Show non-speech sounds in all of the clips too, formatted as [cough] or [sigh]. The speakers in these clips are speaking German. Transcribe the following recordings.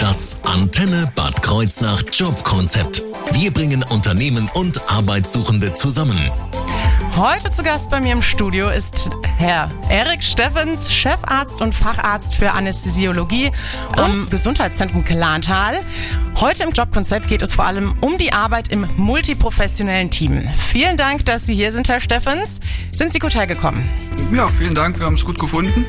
Das Antenne Bad Kreuznach Jobkonzept. Wir bringen Unternehmen und Arbeitssuchende zusammen. Heute zu Gast bei mir im Studio ist Herr Erik Steffens, Chefarzt und Facharzt für Anästhesiologie am Gesundheitszentrum Klantal. Heute im Jobkonzept geht es vor allem um die Arbeit im multiprofessionellen Team. Vielen Dank, dass Sie hier sind, Herr Steffens. Sind Sie gut hergekommen? Ja, vielen Dank, wir haben es gut gefunden.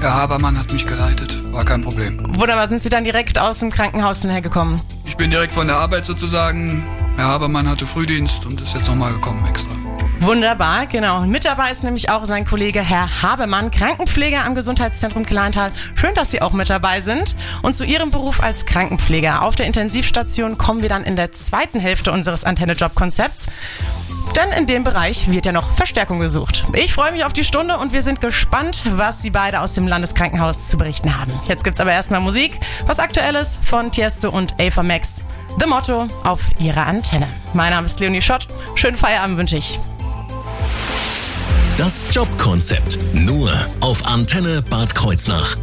Herr Habermann hat mich geleitet, war kein Problem. Wunderbar, sind Sie dann direkt aus dem Krankenhaus hergekommen? Ich bin direkt von der Arbeit sozusagen. Herr Habermann hatte Frühdienst und ist jetzt nochmal gekommen extra. Wunderbar, genau. Mit dabei ist nämlich auch sein Kollege Herr Habemann, Krankenpfleger am Gesundheitszentrum Klantal. Schön, dass Sie auch mit dabei sind. Und zu Ihrem Beruf als Krankenpfleger auf der Intensivstation kommen wir dann in der zweiten Hälfte unseres Antenne-Job-Konzepts. Denn in dem Bereich wird ja noch Verstärkung gesucht. Ich freue mich auf die Stunde und wir sind gespannt, was Sie beide aus dem Landeskrankenhaus zu berichten haben. Jetzt gibt's aber erstmal Musik, was aktuelles von Tiesto und Ava Max. The Motto auf Ihrer Antenne. Mein Name ist Leonie Schott. Schönen Feierabend wünsche ich. Das Jobkonzept. Nur auf Antenne Bad Kreuznach.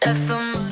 That's the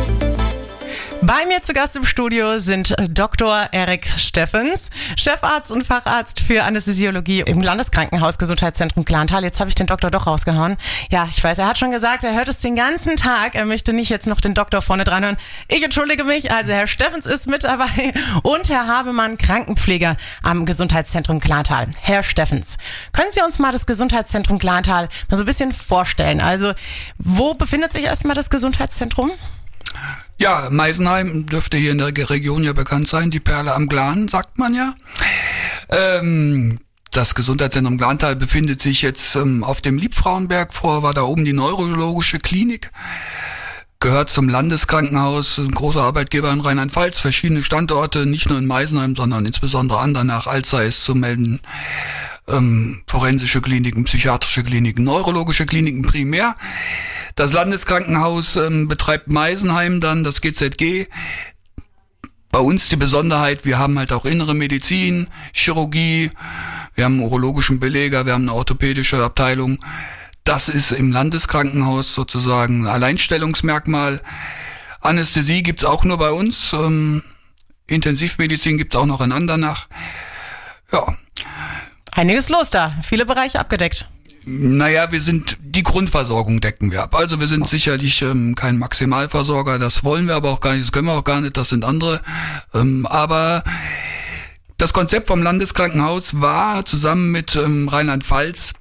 Bei mir zu Gast im Studio sind äh, Dr. Erik Steffens, Chefarzt und Facharzt für Anästhesiologie im Landeskrankenhaus Gesundheitszentrum Klantal. Jetzt habe ich den Doktor doch rausgehauen. Ja, ich weiß, er hat schon gesagt, er hört es den ganzen Tag. Er möchte nicht jetzt noch den Doktor vorne dran hören. Ich entschuldige mich. Also Herr Steffens ist mit dabei und Herr Habemann, Krankenpfleger am Gesundheitszentrum Klantal. Herr Steffens, können Sie uns mal das Gesundheitszentrum Klantal mal so ein bisschen vorstellen? Also, wo befindet sich erstmal das Gesundheitszentrum? Ja, Meisenheim dürfte hier in der Region ja bekannt sein. Die Perle am Glan, sagt man ja. Ähm, das Gesundheitszentrum Glantal befindet sich jetzt ähm, auf dem Liebfrauenberg. Vorher war da oben die neurologische Klinik. Gehört zum Landeskrankenhaus, ein großer Arbeitgeber in Rheinland-Pfalz, verschiedene Standorte, nicht nur in Meisenheim, sondern insbesondere andernach, als sei es zu melden, ähm, forensische Kliniken, psychiatrische Kliniken, neurologische Kliniken primär. Das Landeskrankenhaus ähm, betreibt Meisenheim dann, das GZG. Bei uns die Besonderheit, wir haben halt auch innere Medizin, Chirurgie, wir haben einen urologischen Beleger, wir haben eine orthopädische Abteilung. Das ist im Landeskrankenhaus sozusagen ein Alleinstellungsmerkmal. Anästhesie gibt's auch nur bei uns. Ähm, Intensivmedizin gibt's auch noch in Andernach. Ja, Einiges los da, viele Bereiche abgedeckt. Naja, wir sind, die Grundversorgung decken wir ab. Also wir sind sicherlich ähm, kein Maximalversorger, das wollen wir aber auch gar nicht, das können wir auch gar nicht, das sind andere. Ähm, aber das Konzept vom Landeskrankenhaus war zusammen mit ähm, Rheinland-Pfalz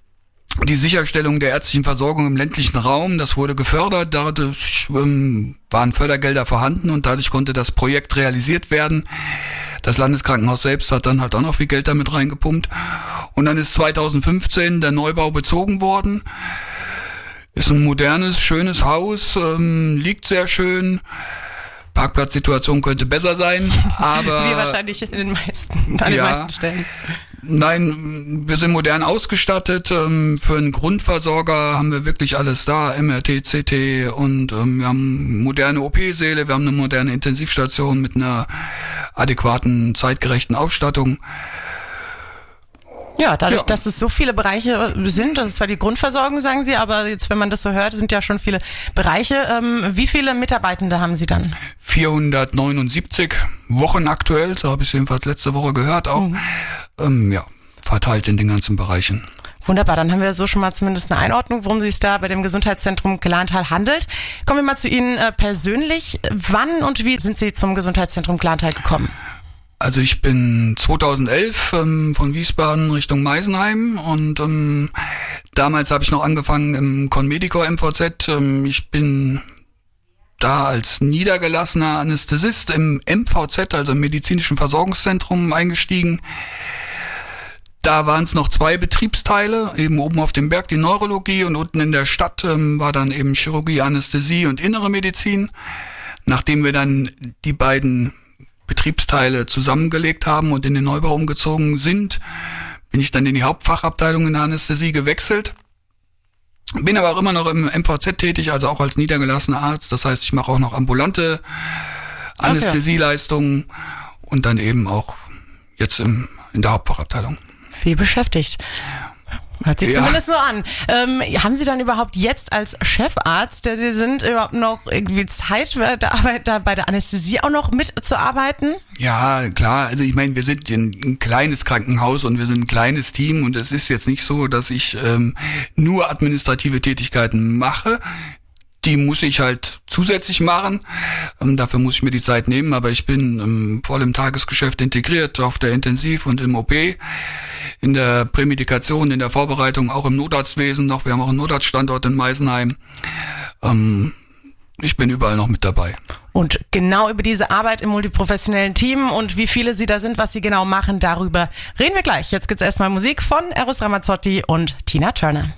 die Sicherstellung der ärztlichen Versorgung im ländlichen Raum, das wurde gefördert, dadurch ähm, waren Fördergelder vorhanden und dadurch konnte das Projekt realisiert werden. Das Landeskrankenhaus selbst hat dann halt auch noch viel Geld damit reingepumpt. Und dann ist 2015 der Neubau bezogen worden. Ist ein modernes, schönes Haus, ähm, liegt sehr schön. Parkplatzsituation könnte besser sein, [laughs] aber... Wie wahrscheinlich in den meisten, an den Ja. meisten Stellen. Nein, wir sind modern ausgestattet. Ähm, für einen Grundversorger haben wir wirklich alles da. MRT, CT und ähm, wir haben moderne OP-Säle, wir haben eine moderne Intensivstation mit einer adäquaten, zeitgerechten Ausstattung. Ja, dadurch, Ja. dass es so viele Bereiche sind, das ist zwar die Grundversorgung, sagen Sie, aber jetzt, wenn man das so hört, sind ja schon viele Bereiche. Ähm, wie viele Mitarbeitende haben Sie dann? 479 Wochen aktuell, so habe ich es jedenfalls letzte Woche gehört auch. Ähm, ja, verteilt in den ganzen Bereichen. Wunderbar, dann haben wir so schon mal zumindest eine Einordnung, worum es sich da bei dem Gesundheitszentrum Glantal handelt. Kommen wir mal zu Ihnen äh, persönlich. Wann und wie sind Sie zum Gesundheitszentrum Glantal gekommen? Also ich bin 2011 ähm, von Wiesbaden Richtung Meisenheim und ähm, damals habe ich noch angefangen im Conmedico MVZ. Ähm, ich bin da als niedergelassener Anästhesist im MVZ, also im medizinischen Versorgungszentrum eingestiegen. Da waren es noch zwei Betriebsteile, eben oben auf dem Berg die Neurologie und unten in der Stadt ähm, war dann eben Chirurgie, Anästhesie und innere Medizin. Nachdem wir dann die beiden Betriebsteile zusammengelegt haben und in den Neubau umgezogen sind, bin ich dann in die Hauptfachabteilung in der Anästhesie gewechselt. Bin aber auch immer noch im MVZ tätig, also auch als niedergelassener Arzt. Das heißt, ich mache auch noch ambulante Anästhesieleistungen und dann eben auch jetzt im, in der Hauptfachabteilung. Viel beschäftigt. Hört sich Ja. zumindest so an. Ähm, haben Sie dann überhaupt jetzt als Chefarzt, der Sie sind, überhaupt noch irgendwie Zeit bei der Arbeit da bei der Anästhesie auch noch mitzuarbeiten? Ja, klar. Also ich meine, wir sind ein, ein kleines Krankenhaus und wir sind ein kleines Team und es ist jetzt nicht so, dass ich ähm, nur administrative Tätigkeiten mache. Die muss ich halt zusätzlich machen. Ähm, dafür muss ich mir die Zeit nehmen, aber ich bin ähm, voll im Tagesgeschäft integriert, auf der Intensiv und im OP, in der Prämedikation, in der Vorbereitung, auch im Notarztwesen noch. Wir haben auch einen Notarztstandort in Meisenheim. Ähm, ich bin überall noch mit dabei. Und genau über diese Arbeit im multiprofessionellen Team und wie viele Sie da sind, was Sie genau machen, darüber reden wir gleich. Jetzt gibt's erstmal Musik von Eros Ramazzotti und Tina Turner.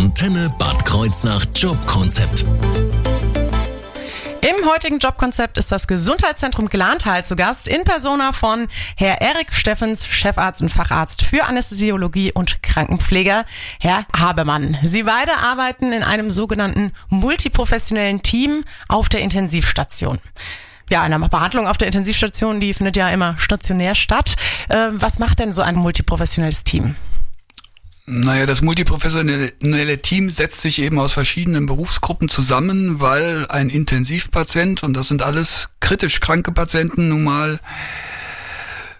Antenne Bad Kreuznach Jobkonzept. Im heutigen Jobkonzept ist das Gesundheitszentrum Glantal zu Gast in Persona von Herr Erik Steffens, Chefarzt und Facharzt für Anästhesiologie und Krankenpfleger, Herr Habemann. Sie beide arbeiten in einem sogenannten multiprofessionellen Team auf der Intensivstation. Ja, eine Behandlung auf der Intensivstation, die findet ja immer stationär statt. Äh, was macht denn so ein multiprofessionelles Team? Naja, das multiprofessionelle Team setzt sich eben aus verschiedenen Berufsgruppen zusammen, weil ein Intensivpatient, und das sind alles kritisch kranke Patienten, nun mal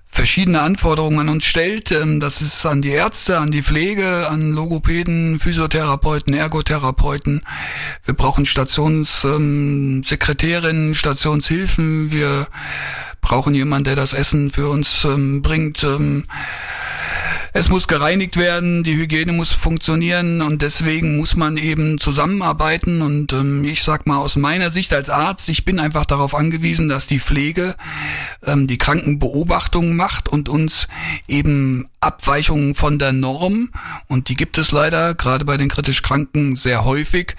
verschiedene Anforderungen an uns stellt. Ähm, Das ist an die Ärzte, an die Pflege, an Logopäden, Physiotherapeuten, Ergotherapeuten. Wir brauchen Stationssekretärinnen, Stationshilfen. Wir brauchen jemanden, der das Essen für uns ähm, bringt. Es muss gereinigt werden, die Hygiene muss funktionieren und deswegen muss man eben zusammenarbeiten und ähm, ich sag mal aus meiner Sicht als Arzt, ich bin einfach darauf angewiesen, dass die Pflege ähm, die Krankenbeobachtung macht und uns eben Abweichungen von der Norm und die gibt es leider gerade bei den kritisch Kranken sehr häufig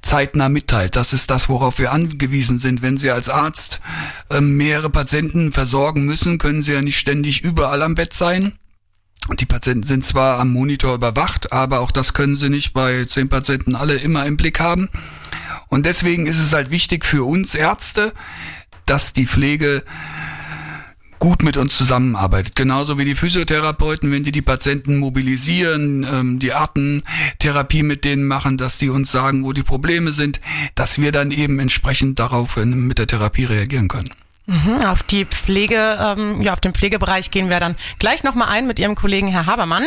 zeitnah mitteilt. Das ist das, worauf wir angewiesen sind. Wenn Sie als Arzt ähm, mehrere Patienten versorgen müssen, können Sie ja nicht ständig überall am Bett sein. Die Patienten sind zwar am Monitor überwacht, aber auch das können sie nicht bei zehn Patienten alle immer im Blick haben. Und deswegen ist es halt wichtig für uns Ärzte, dass die Pflege gut mit uns zusammenarbeitet. Genauso wie die Physiotherapeuten, wenn die die Patienten mobilisieren, ähm, die Artentherapie mit denen machen, dass die uns sagen, wo die Probleme sind, dass wir dann eben entsprechend darauf äh, mit der Therapie reagieren können. Mhm, Auf die Pflege, ähm, ja, auf den Pflegebereich gehen wir dann gleich nochmal ein mit Ihrem Kollegen Herr Habermann.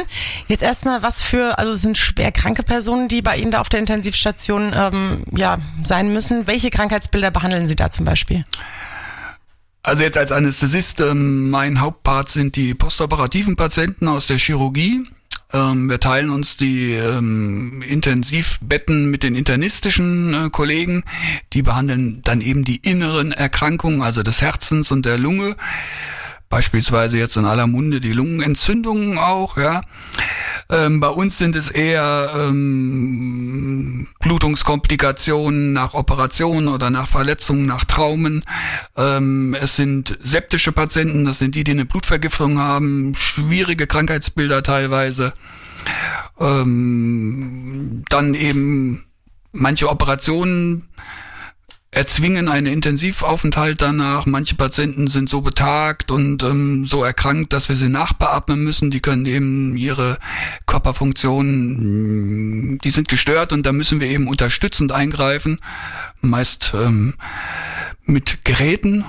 Jetzt erstmal, was für, also sind schwer kranke Personen, die bei Ihnen da auf der Intensivstation ähm, ja, sein müssen. Welche Krankheitsbilder behandeln Sie da zum Beispiel? Also jetzt als Anästhesist, ähm, mein Hauptpart sind die postoperativen Patienten aus der Chirurgie. Ähm, wir teilen uns die ähm, Intensivbetten mit den internistischen äh, Kollegen. Die behandeln dann eben die inneren Erkrankungen, also des Herzens und der Lunge. Beispielsweise jetzt in aller Munde die Lungenentzündungen auch, ja. Ähm, bei uns sind es eher ähm, Blutungskomplikationen nach Operationen oder nach Verletzungen, nach Traumen. Ähm, es sind septische Patienten, das sind die, die eine Blutvergiftung haben, schwierige Krankheitsbilder teilweise. Ähm, dann eben manche Operationen erzwingen einen Intensivaufenthalt danach. Manche Patienten sind so betagt und ähm, so erkrankt, dass wir sie nachbeatmen müssen. Die können eben ihre Körperfunktionen, mh, die sind gestört und da müssen wir eben unterstützend eingreifen. Meist ähm, mit Geräten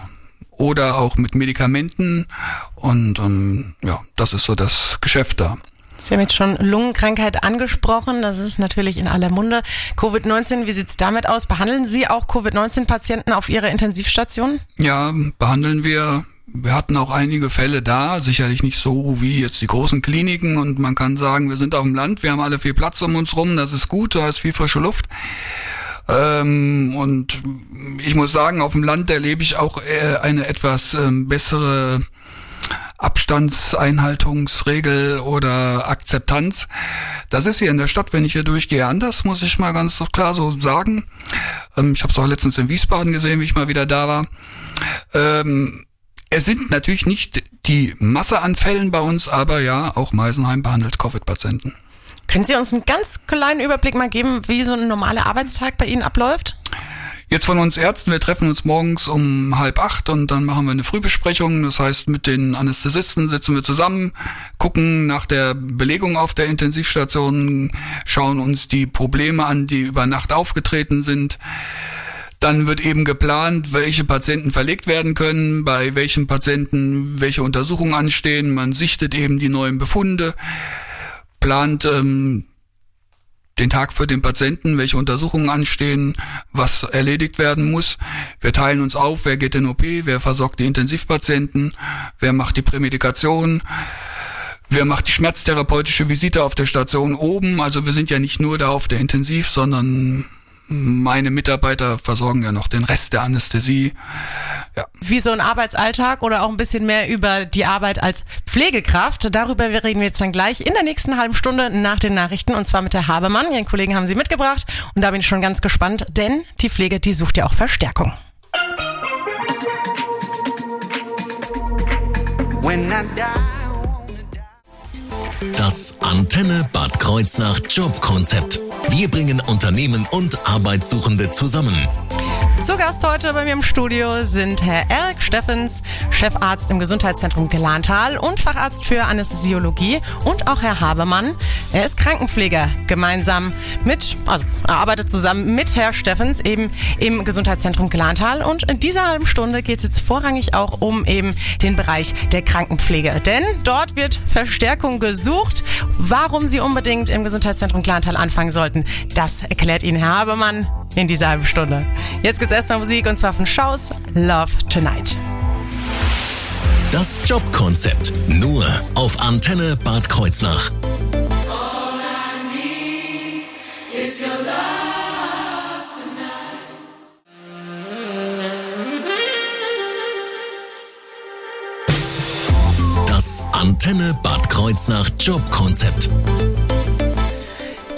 oder auch mit Medikamenten. Und ähm, ja, das ist so das Geschäft da. Sie haben jetzt schon Lungenkrankheit angesprochen. Das ist natürlich in aller Munde. Covid-19, wie sieht's damit aus? Behandeln Sie auch Covid-19-Patienten auf Ihrer Intensivstation? Ja, behandeln wir. Wir hatten auch einige Fälle da, sicherlich nicht so wie jetzt die großen Kliniken und man kann sagen, wir sind auf dem Land, wir haben alle viel Platz um uns rum, das ist gut, da ist viel frische Luft. Ähm, und ich muss sagen, auf dem Land erlebe ich auch äh, eine etwas ähm, bessere Abstandseinhaltungsregel oder Akzeptanz. Das ist hier in der Stadt, wenn ich hier durchgehe, anders, muss ich mal ganz klar so sagen. Ähm, ich habe es auch letztens in Wiesbaden gesehen, wie ich mal wieder da war. Ähm, es sind natürlich nicht die Masse an Fällen bei uns, aber ja, auch Meisenheim behandelt Covid-Patienten. Können Sie uns einen ganz kleinen Überblick mal geben, wie so ein normaler Arbeitstag bei Ihnen abläuft? Jetzt von uns Ärzten, wir treffen uns morgens um halb acht und dann machen wir eine Frühbesprechung. Das heißt, mit den Anästhesisten sitzen wir zusammen, gucken nach der Belegung auf der Intensivstation, schauen uns die Probleme an, die über Nacht aufgetreten sind. Dann wird eben geplant, welche Patienten verlegt werden können, bei welchen Patienten welche Untersuchungen anstehen. Man sichtet eben die neuen Befunde, plant ähm, den Tag für den Patienten, welche Untersuchungen anstehen, was erledigt werden muss. Wir teilen uns auf, wer geht in OP, wer versorgt die Intensivpatienten, wer macht die Prämedikation, wer macht die schmerztherapeutische Visite auf der Station oben. Also wir sind ja nicht nur da auf der Intensiv, sondern meine Mitarbeiter versorgen ja noch den Rest der Anästhesie. Ja. Wie so ein Arbeitsalltag oder auch ein bisschen mehr über die Arbeit als Pflegekraft. Darüber reden wir jetzt dann gleich in der nächsten halben Stunde nach den Nachrichten und zwar mit der Habemann. Ihren Kollegen haben sie mitgebracht und da bin ich schon ganz gespannt, denn die Pflege, die sucht ja auch Verstärkung. Das Antenne Bad Kreuznach Jobkonzept. Wir bringen Unternehmen und Arbeitssuchende zusammen. Zu Gast heute bei mir im Studio sind Herr Erik Steffens, Chefarzt im Gesundheitszentrum Gelantal und Facharzt für Anästhesiologie und auch Herr Habermann. Er ist Krankenpfleger. Gemeinsam mit, also er arbeitet zusammen mit Herr Steffens eben im Gesundheitszentrum Gelantal und in dieser halben Stunde geht es jetzt vorrangig auch um eben den Bereich der Krankenpflege. Denn dort wird Verstärkung gesucht. Warum Sie unbedingt im Gesundheitszentrum Gelantal anfangen sollten, das erklärt Ihnen Herr Habermann in dieser halben Stunde. Jetzt gibt's erstmal Musik und zwar von Schaus Love Tonight. Das Jobkonzept nur auf Antenne Bad Kreuznach. Das Antenne Bad Kreuznach Jobkonzept.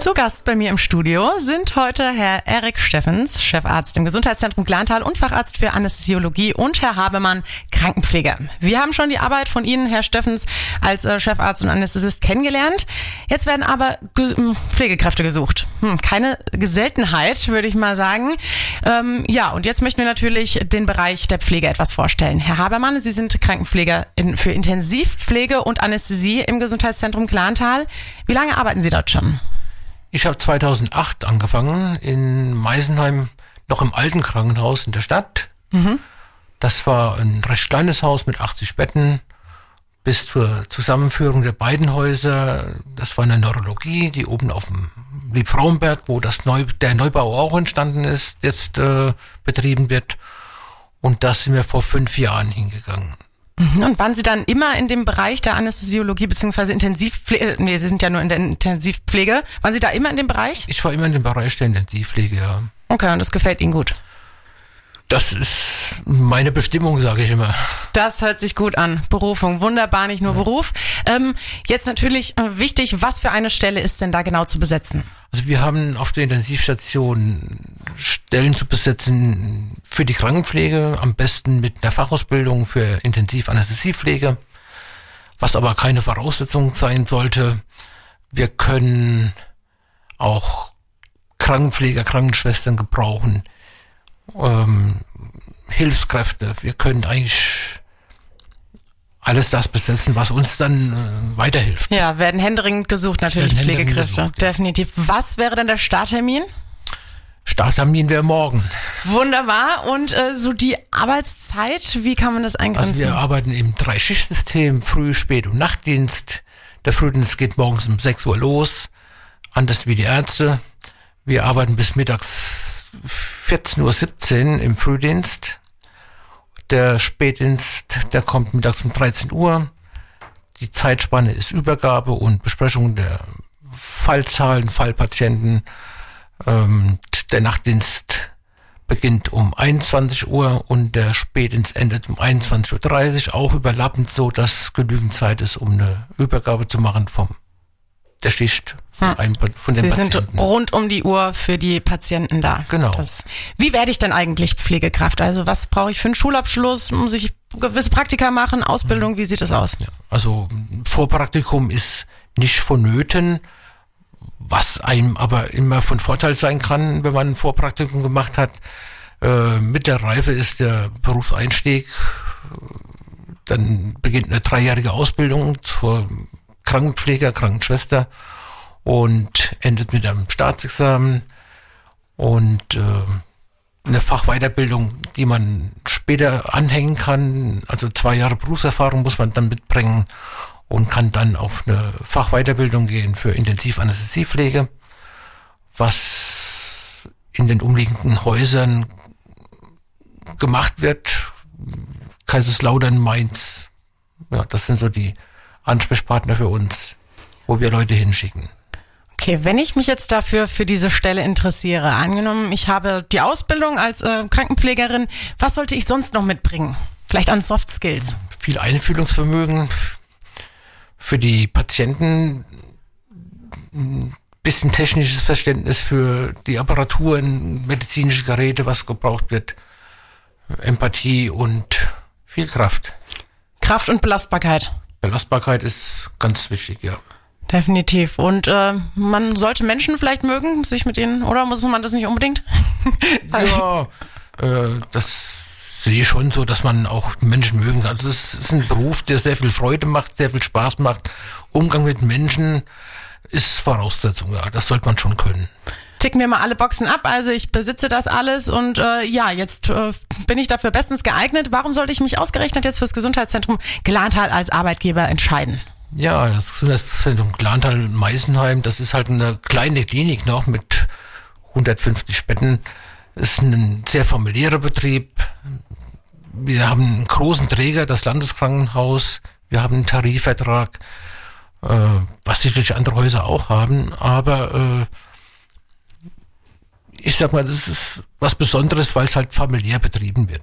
Zu Gast bei mir im Studio sind heute Herr Erik Steffens, Chefarzt im Gesundheitszentrum Glantal und Facharzt für Anästhesiologie und Herr Habemann, Krankenpfleger. Wir haben schon die Arbeit von Ihnen, Herr Steffens, als äh, Chefarzt und Anästhesist kennengelernt. Jetzt werden aber hm, Pflegekräfte gesucht. Hm, keine Seltenheit, würde ich mal sagen. Ähm, ja, und jetzt möchten wir natürlich den Bereich der Pflege etwas vorstellen. Herr Habermann, Sie sind Krankenpfleger in, für Intensivpflege und Anästhesie im Gesundheitszentrum Glantal. Wie lange arbeiten Sie dort schon? Ich habe 2008 angefangen in Meisenheim, noch im alten Krankenhaus in der Stadt. Mhm. Das war ein recht kleines Haus mit 80 Betten. Bis zur Zusammenführung der beiden Häuser, das war eine Neurologie, die oben auf dem Liebfrauenberg, wo das Neu, der Neubau auch entstanden ist, jetzt äh, betrieben wird. Und da sind wir vor fünf Jahren hingegangen. Mhm. Und waren Sie dann immer in dem Bereich der Anästhesiologie bzw. Intensivpflege? Äh, nee, Sie sind ja nur in der Intensivpflege. Waren Sie da immer in dem Bereich? Ich war immer in dem Bereich der Intensivpflege, ja. Okay, und das gefällt Ihnen gut? Das ist meine Bestimmung, sage ich immer. Das hört sich gut an. Berufung, wunderbar, nicht nur ja. Beruf. Ähm, jetzt natürlich äh, wichtig, was für eine Stelle ist denn da genau zu besetzen? Also wir haben auf der Intensivstation Stellen zu besetzen für die Krankenpflege, am besten mit einer Fachausbildung für Intensivanästhesiepflege, was aber keine Voraussetzung sein sollte. Wir können auch Krankenpfleger, Krankenschwestern gebrauchen, ähm, Hilfskräfte. Wir können eigentlich alles das besetzen, was uns dann äh, weiterhilft. Ja, werden händeringend gesucht natürlich Pflegekräfte. Gesucht, ja. Definitiv. Was wäre denn der Starttermin? Starttermin wäre morgen. Wunderbar. Und äh, so die Arbeitszeit, wie kann man das eingrenzen? Also wir arbeiten im Drei-Schicht-System, Früh-, Spät- und Nachtdienst. Der Frühdienst geht morgens um 6 Uhr los, anders wie die Ärzte. Wir arbeiten bis mittags 14.17 Uhr im Frühdienst. Der Spätdienst, der kommt mittags um 13 Uhr. Die Zeitspanne ist Übergabe und Besprechung der Fallzahlen, Fallpatienten. Ähm, der Nachtdienst beginnt um 21 Uhr und der Spätdienst endet um 21.30 Uhr, auch überlappend so, dass genügend Zeit ist, um eine Übergabe zu machen vom der Schicht von, hm. einem, von den Sie Patienten. sind rund um die Uhr für die Patienten da. Genau. Das, wie werde ich denn eigentlich Pflegekraft? Also was brauche ich für einen Schulabschluss? Muss ich gewisse Praktika machen? Ausbildung? Wie sieht das aus? Ja, also Vorpraktikum ist nicht vonnöten. was einem aber immer von Vorteil sein kann, wenn man ein Vorpraktikum gemacht hat. Äh, mit der Reife ist der Berufseinstieg. Dann beginnt eine dreijährige Ausbildung zur Krankenpfleger, Krankenschwester und endet mit einem Staatsexamen und äh, eine Fachweiterbildung, die man später anhängen kann. Also zwei Jahre Berufserfahrung muss man dann mitbringen und kann dann auf eine Fachweiterbildung gehen für Intensivanästhesiepflege, was in den umliegenden Häusern gemacht wird. Kaiserslautern, Mainz. Ja, das sind so die Ansprechpartner für uns, wo wir Leute hinschicken. Okay, wenn ich mich jetzt dafür für diese Stelle interessiere, angenommen, ich habe die Ausbildung als äh, Krankenpflegerin, was sollte ich sonst noch mitbringen? Vielleicht an Soft Skills? Viel Einfühlungsvermögen für die Patienten, ein bisschen technisches Verständnis für die Apparaturen, medizinische Geräte, was gebraucht wird, Empathie und viel Kraft. Kraft und Belastbarkeit. Belastbarkeit ist ganz wichtig, ja. Definitiv. Und äh, man sollte Menschen vielleicht mögen, sich mit ihnen, oder muss man das nicht unbedingt? [laughs] ja, äh, das sehe ich schon so, dass man auch Menschen mögen kann. Also es ist ein Beruf, der sehr viel Freude macht, sehr viel Spaß macht. Umgang mit Menschen ist Voraussetzung, ja, das sollte man schon können ticken wir mal alle Boxen ab. Also ich besitze das alles und äh, ja, jetzt äh, bin ich dafür bestens geeignet. Warum sollte ich mich ausgerechnet jetzt fürs Gesundheitszentrum Glantal als Arbeitgeber entscheiden? Ja, das Gesundheitszentrum Glantal-Meisenheim, das ist halt eine kleine Klinik noch mit 150 Betten. Das ist ein sehr familiärer Betrieb. Wir haben einen großen Träger, das Landeskrankenhaus. Wir haben einen Tarifvertrag, äh, was sicherlich andere Häuser auch haben. Aber äh, ich sag mal, das ist was Besonderes, weil es halt familiär betrieben wird.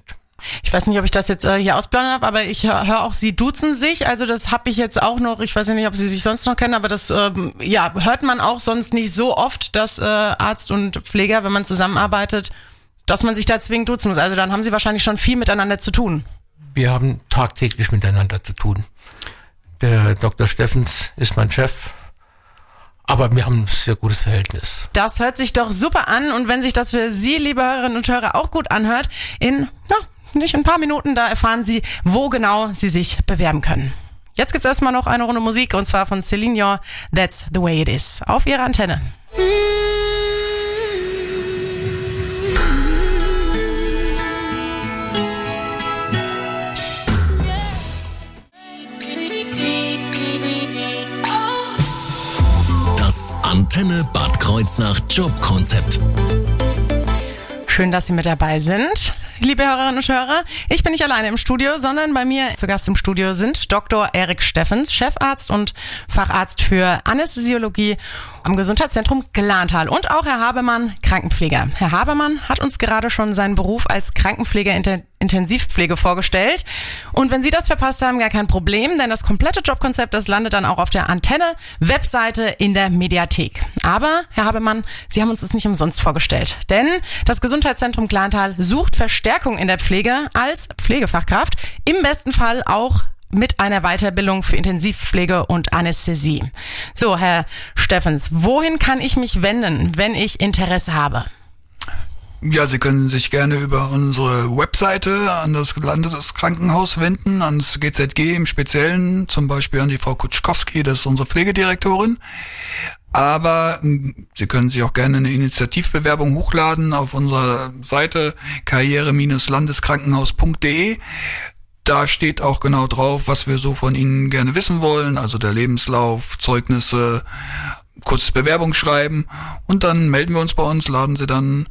Ich weiß nicht, ob ich das jetzt äh, hier ausplanen habe, aber ich höre hör auch, Sie duzen sich. Also das habe ich jetzt auch noch. Ich weiß ja nicht, ob Sie sich sonst noch kennen, aber das ähm, ja hört man auch sonst nicht so oft, dass äh, Arzt und Pfleger, wenn man zusammenarbeitet, dass man sich da zwingend duzen muss. Also dann haben Sie wahrscheinlich schon viel miteinander zu tun. Wir haben tagtäglich miteinander zu tun. Der Dr. Steffens ist mein Chef. Aber wir haben ein sehr gutes Verhältnis. Das hört sich doch super an. Und wenn sich das für Sie, liebe Hörerinnen und Hörer, auch gut anhört, in ja, nicht ein paar Minuten, da erfahren Sie, wo genau Sie sich bewerben können. Jetzt gibt's erstmal noch eine Runde Musik und zwar von Celine Dion, That's the Way It Is, auf Ihrer Antenne. Das Antenne Bad Kreuznach Jobkonzept. Schön, dass Sie mit dabei sind liebe Hörerinnen und Hörer. Ich bin nicht alleine im Studio, sondern bei mir zu Gast im Studio sind Dr. Erik Steffens, Chefarzt und Facharzt für Anästhesiologie am Gesundheitszentrum Glantal und auch Herr Habemann, Krankenpfleger. Herr Habemann hat uns gerade schon seinen Beruf als Krankenpfleger Intensivpflege vorgestellt. Und wenn Sie das verpasst haben, gar kein Problem, denn das komplette Jobkonzept, das landet dann auch auf der Antenne, Webseite in der Mediathek. Aber, Herr Habemann, Sie haben uns das nicht umsonst vorgestellt. Denn das Gesundheitszentrum Glantal sucht Verstärkung in der Pflege als Pflegefachkraft, im besten Fall auch mit einer Weiterbildung für Intensivpflege und Anästhesie. So, Herr Steffens, wohin kann ich mich wenden, wenn ich Interesse habe? Ja, Sie können sich gerne über unsere Webseite an das Landeskrankenhaus wenden, ans GZG im Speziellen, zum Beispiel an die Frau Kutschkowski, das ist unsere Pflegedirektorin. Aber hm, Sie können sich auch gerne eine Initiativbewerbung hochladen auf unserer Seite karriere-landeskrankenhaus.de. Da steht auch genau drauf, was wir so von Ihnen gerne wissen wollen, also der Lebenslauf, Zeugnisse, kurzes Bewerbungsschreiben und dann melden wir uns bei uns, laden Sie dann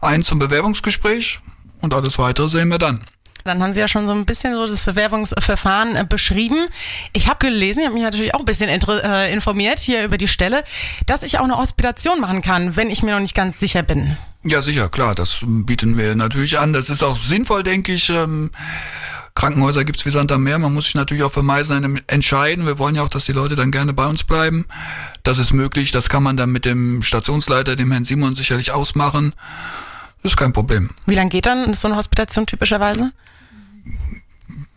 ein zum Bewerbungsgespräch und alles weitere sehen wir dann. Dann haben Sie ja schon so ein bisschen so das Bewerbungsverfahren äh, beschrieben. Ich habe gelesen, ich habe mich natürlich auch ein bisschen äh, informiert hier über die Stelle, dass ich auch eine Hospitation machen kann, wenn ich mir noch nicht ganz sicher bin. Ja, sicher, klar, das bieten wir natürlich an. Das ist auch sinnvoll, denke ich. Ähm, Krankenhäuser gibt's wie Sand am Meer. Man muss sich natürlich auch für Meißen entscheiden. Wir wollen ja auch, dass die Leute dann gerne bei uns bleiben. Das ist möglich. Das kann man dann mit dem Stationsleiter, dem Herrn Simon, sicherlich ausmachen. Das ist kein Problem. Wie lange geht dann so eine Hospitation typischerweise?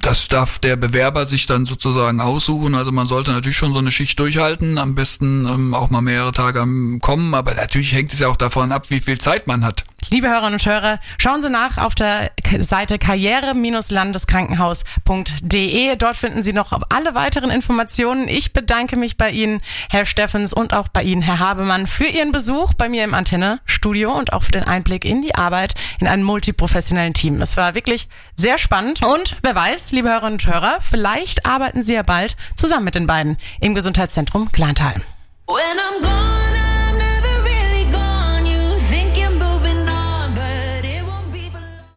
das darf der Bewerber sich dann sozusagen aussuchen. Also man sollte natürlich schon so eine Schicht durchhalten, am besten ähm, auch mal mehrere Tage am kommen, aber natürlich hängt es ja auch davon ab, wie viel Zeit man hat. Liebe Hörerinnen und Hörer, schauen Sie nach auf der Seite karriere-landeskrankenhaus.de. Dort finden Sie noch alle weiteren Informationen. Ich bedanke mich bei Ihnen, Herr Steffens, und auch bei Ihnen, Herr Habemann, für Ihren Besuch bei mir im Antenne-Studio und auch für den Einblick in die Arbeit in einem multiprofessionellen Team. Es war wirklich sehr spannend und wer weiß, liebe Hörerinnen und Hörer, vielleicht arbeiten Sie ja bald zusammen mit den beiden im Gesundheitszentrum Glantal. When I'm gone.